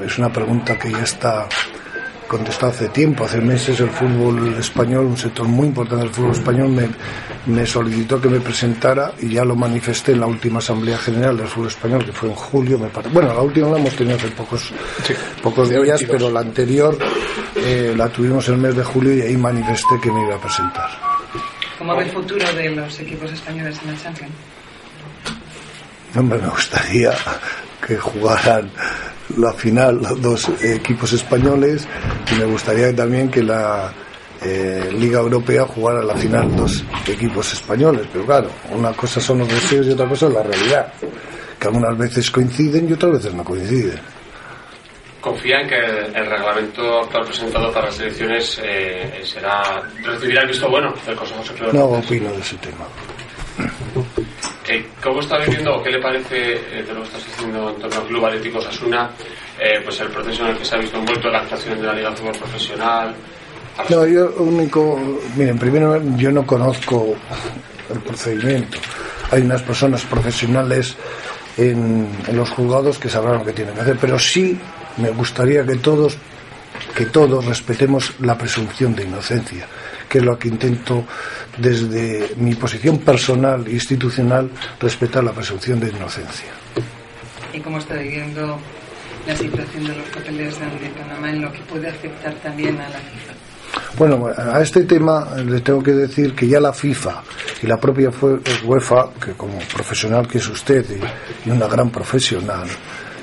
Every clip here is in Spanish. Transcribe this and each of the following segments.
Es una pregunta que ya está contestada hace tiempo, hace meses el fútbol español, un sector muy importante del fútbol español, me, me solicitó que me presentara y ya lo manifesté en la última Asamblea General del Fútbol Español, que fue en julio, me parece. Bueno, la última la hemos tenido hace pocos, pocos días, pero la anterior eh, la tuvimos el mes de julio y ahí manifesté que me iba a presentar. ¿Cómo ve el futuro de los equipos españoles en la Champions? Hombre, me gustaría que jugaran la final los dos equipos españoles y me gustaría también que la eh, Liga Europea jugara la final dos equipos españoles. Pero claro, una cosa son los deseos y otra cosa es la realidad, que algunas veces coinciden y otras veces no coinciden. Confía en que el reglamento actual presentado para las elecciones eh, será recibirá el visto bueno del Consejo Superior. No opino de ese tema. ¿Cómo está viviendo o qué le parece eh, de lo que estás diciendo en torno al Club Atlético Osasuna, eh, pues el proceso en el que se ha visto envuelto la actuación de la Liga de Fútbol Profesional? No, yo único, miren, primero yo no conozco el procedimiento. Hay unas personas profesionales en, en los juzgados que sabrán lo que tienen que hacer, pero sí me gustaría que todos que todos respetemos la presunción de inocencia, que es lo que intento desde mi posición personal e institucional respetar la presunción de inocencia. ¿Y cómo está viviendo la situación de los papeles de Panamá en lo que puede afectar también a la FIFA? Bueno, a este tema le tengo que decir que ya la FIFA y la propia UEFA, que como profesional que es usted y, una gran profesional,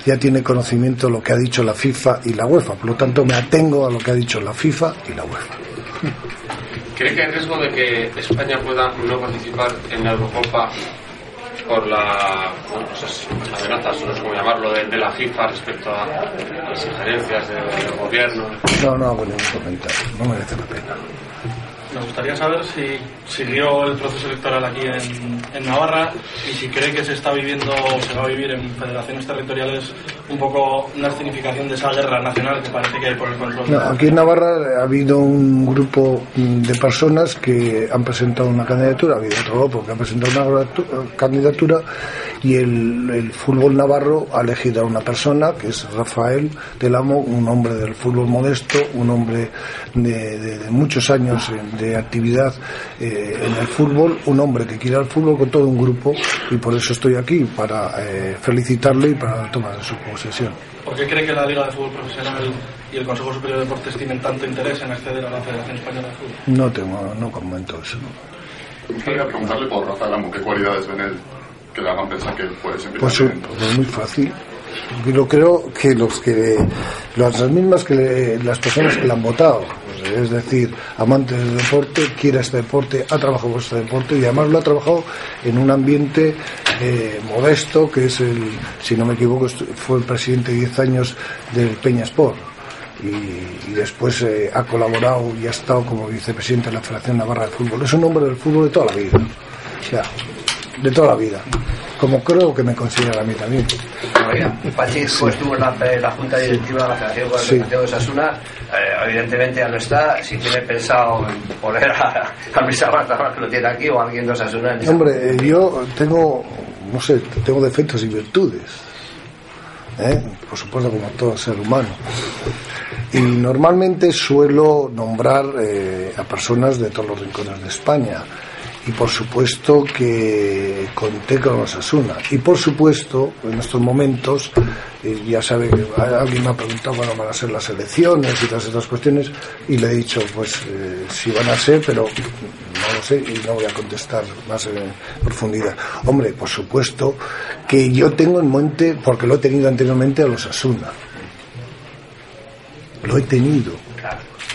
ya tiene conocimiento de lo que ha dicho la FIFA y la UEFA. Por lo tanto, me atengo a lo que ha dicho la FIFA y la UEFA. ¿Cree que hay riesgo de que España pueda no participar en la Eurocopa por la, bueno, pues es amenazas, no sé cómo llamarlo, de, la FIFA respecto a las injerencias del, del gobierno? No, no hago ningún comentario. No merece la pena. Nos gustaría saber si siguió el proceso electoral aquí en, Navarra y si cree que se está viviendo o se va a vivir en federaciones territoriales un poco una escenificación de esa guerra nacional que parece que hay por el control. Aquí en Navarra ha habido un grupo de personas que han presentado una candidatura, ha habido otro grupo que ha presentado una candidatura y el, el, fútbol navarro ha elegido a una persona que es Rafael del Amo, un hombre del fútbol modesto, un hombre de, de, de muchos años de actividad eh, en el fútbol, un hombre que quiere al fútbol con todo un grupo y por eso estoy aquí, para eh, felicitarle y para tomar su posesión. ¿Por qué cree que la Liga de Fútbol Profesional y el Consejo Superior de Deportes tienen tanto interés en acceder a la Federación Española de Fútbol? No tengo, no comento eso. Me gustaría preguntarle por Rafael Amo qué cualidades ven él que le hagan pensar que puede ser Pues es muy fácil. Yo creo que los que las mismas que le, las personas que le han votado, pues, es decir, amante del deporte, quiere este deporte, ha trabajado con este deporte y además lo ha trabajado en un ambiente eh, modesto, que es el, si no me equivoco, fue el presidente 10 años del Peña Sport. Y, y, después eh, ha colaborado y ha estado como vicepresidente de la Federación Navarra de Fútbol. Es un hombre del fútbol de toda la vida. O sea, de toda la vida, como creo que me considera a mí también. Oiga, Pacheco estuvo en la, en la, Junta Directiva de la Federación sí. de Sasuna, eh, evidentemente ya no está, si tiene pensado en poner a, a Luis Abarta que lo tiene aquí o a alguien de Osasuna. Hombre, eh, yo tengo, no sé, tengo defectos y virtudes, ¿eh? por supuesto como todo ser humano. Y normalmente suelo nombrar eh, a personas de todos los rincones de España y por supuesto que conté con Osasuna y por supuesto en estos momentos eh, ya sabe alguien me ha preguntado cuándo van a ser las elecciones y todas estas cuestiones y le he dicho pues eh, si van a ser pero no lo sé y no voy a contestar más en profundidad hombre por supuesto que yo tengo en mente porque lo he tenido anteriormente a los Asuna. Lo he tenido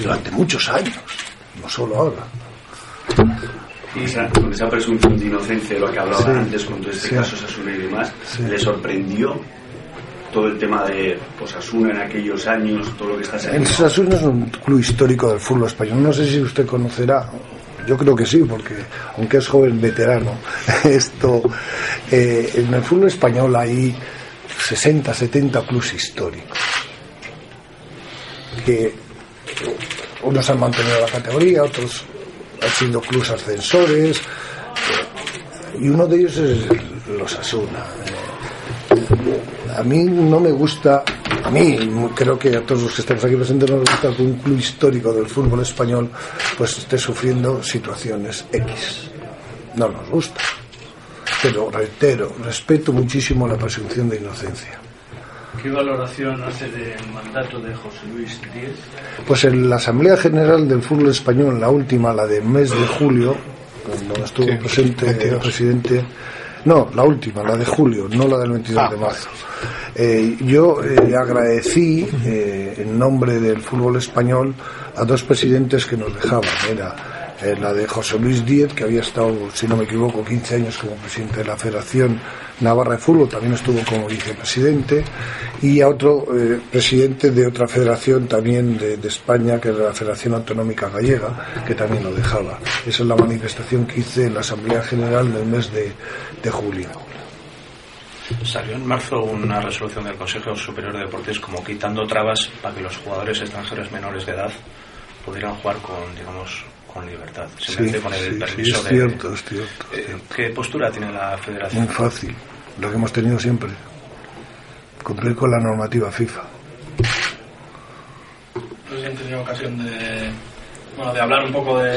durante muchos años no solo ahora esa, con esa presunción de inocencia de lo que hablaba sí, antes con todo este sí, caso Sasuna y demás, sí. ¿le sorprendió todo el tema de Osasuna en aquellos años, todo lo que está El Osasuna es un club histórico del fútbol español. No sé si usted conocerá, yo creo que sí, porque aunque es joven veterano, esto eh, en el fútbol español hay 60, 70 clubes históricos que unos han mantenido la categoría, otros han sido clubes ascensores y uno de ellos es los Asuna. A mí no me gusta, a mí creo que a todos los que estamos aquí presentes no nos gusta que un club histórico del fútbol español pues esté sufriendo situaciones X. No nos gusta. Pero reitero, respeto muchísimo la presunción de inocencia. ¿Qué valoración hace del mandato de José Luis Díez? Pues en la Asamblea General del Fútbol Español, la última, la del mes de julio, cuando estuvo presente el presidente, no, la última, la de julio, no la del 22 ah, de marzo. Eh, yo eh, agradecí eh, en nombre del fútbol español a dos presidentes que nos dejaban. Era eh, la de José Luis Díez, que había estado, si no me equivoco, 15 años como presidente de la Federación Navarra de Fútbol, también estuvo como vicepresidente, y a otro eh, presidente de otra federación también de, España, que es la Federación Autonómica Gallega, que también lo dejaba. Esa es la manifestación que hice en la Asamblea General del mes de, de julio. Salió en marzo una resolución del Consejo Superior de Deportes como quitando trabas para que los jugadores extranjeros menores de edad pudieran jugar con, digamos, con libertad, simplemente con el permiso es cierto, es cierto, eh, ¿Qué postura tiene la federación? Muy fácil, lo que hemos tenido siempre, cumplir con la normativa FIFA. Pues han tenido ocasión de, bueno, de hablar un poco de,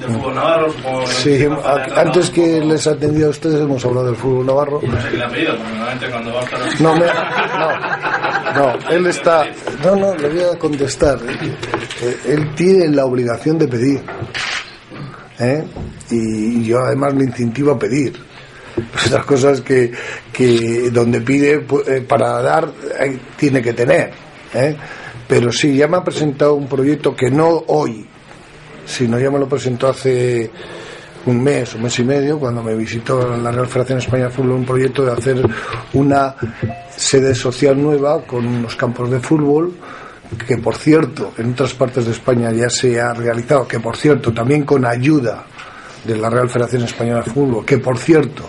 del fútbol navarro. Sí, antes que les atendía a ustedes hemos hablado del fútbol navarro. No sé qué le ha pedido, porque normalmente cuando va a estar... No, no, no, él está... No, no, le voy a contestar. Eh, él tiene la obligación de pedir. ¿eh? Y yo además le incentivo a pedir. Otras cosas que, que donde pide eh, para dar tiene que tener. ¿eh? Pero sí, ya me ha presentado un proyecto que no hoy, sino ya me lo presentó hace un mes, un mes y medio, cuando me visitó la Real Federación Española de Fútbol, un proyecto de hacer una sede social nueva con unos campos de fútbol, que por cierto en otras partes de España ya se ha realizado, que por cierto también con ayuda de la Real Federación Española de Fútbol, que por cierto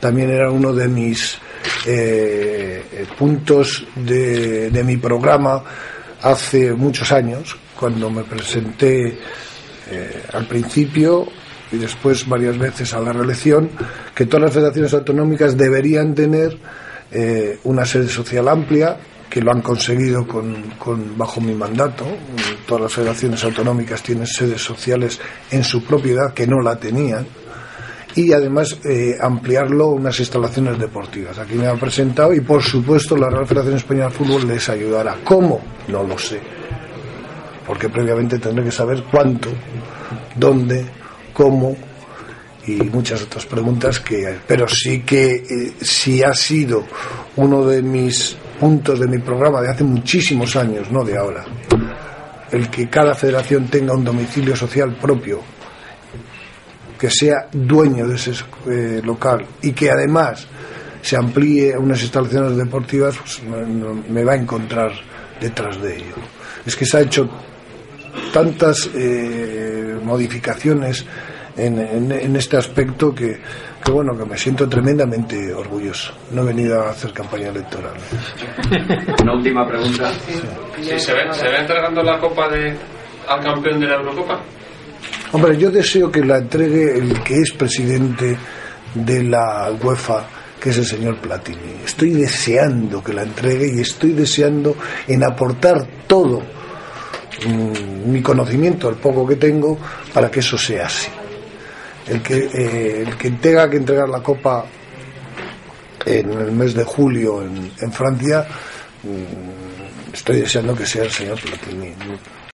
también era uno de mis eh, puntos de, de mi programa hace muchos años, cuando me presenté eh, al principio y después varias veces a la reelección, que todas las federaciones autonómicas deberían tener eh, una sede social amplia, que lo han conseguido con, con, bajo mi mandato. Todas las federaciones autonómicas tienen sedes sociales en su propiedad que no la tenían. Y además eh, ampliarlo unas instalaciones deportivas. Aquí me han presentado y por supuesto la Real Federación Española de Fútbol les ayudará. ¿Cómo? No lo sé porque previamente tendré que saber cuánto, dónde, cómo y muchas otras preguntas que pero sí que eh, si ha sido uno de mis puntos de mi programa de hace muchísimos años, no de ahora, el que cada federación tenga un domicilio social propio, que sea dueño de ese eh, local y que además se amplíe a unas instalaciones deportivas, pues me va a encontrar detrás de ello. Es que se ha hecho tantas eh, modificaciones en, en, este aspecto que, que, bueno que me siento tremendamente orgulloso no he venido a hacer campaña electoral una última pregunta sí, ¿se, ve, ¿se ve entregando la copa de, al campeón de la Eurocopa? hombre yo deseo que la entregue el que es presidente de la UEFA que es el señor Platini estoy deseando que la entregue y estoy deseando en aportar todo Mm, mi conocimiento, el poco que tengo, para que eso sea así. El que, eh, el que tenga que entregar la copa en el mes de julio en, Francia, mm, estoy deseando que sea el señor Platini.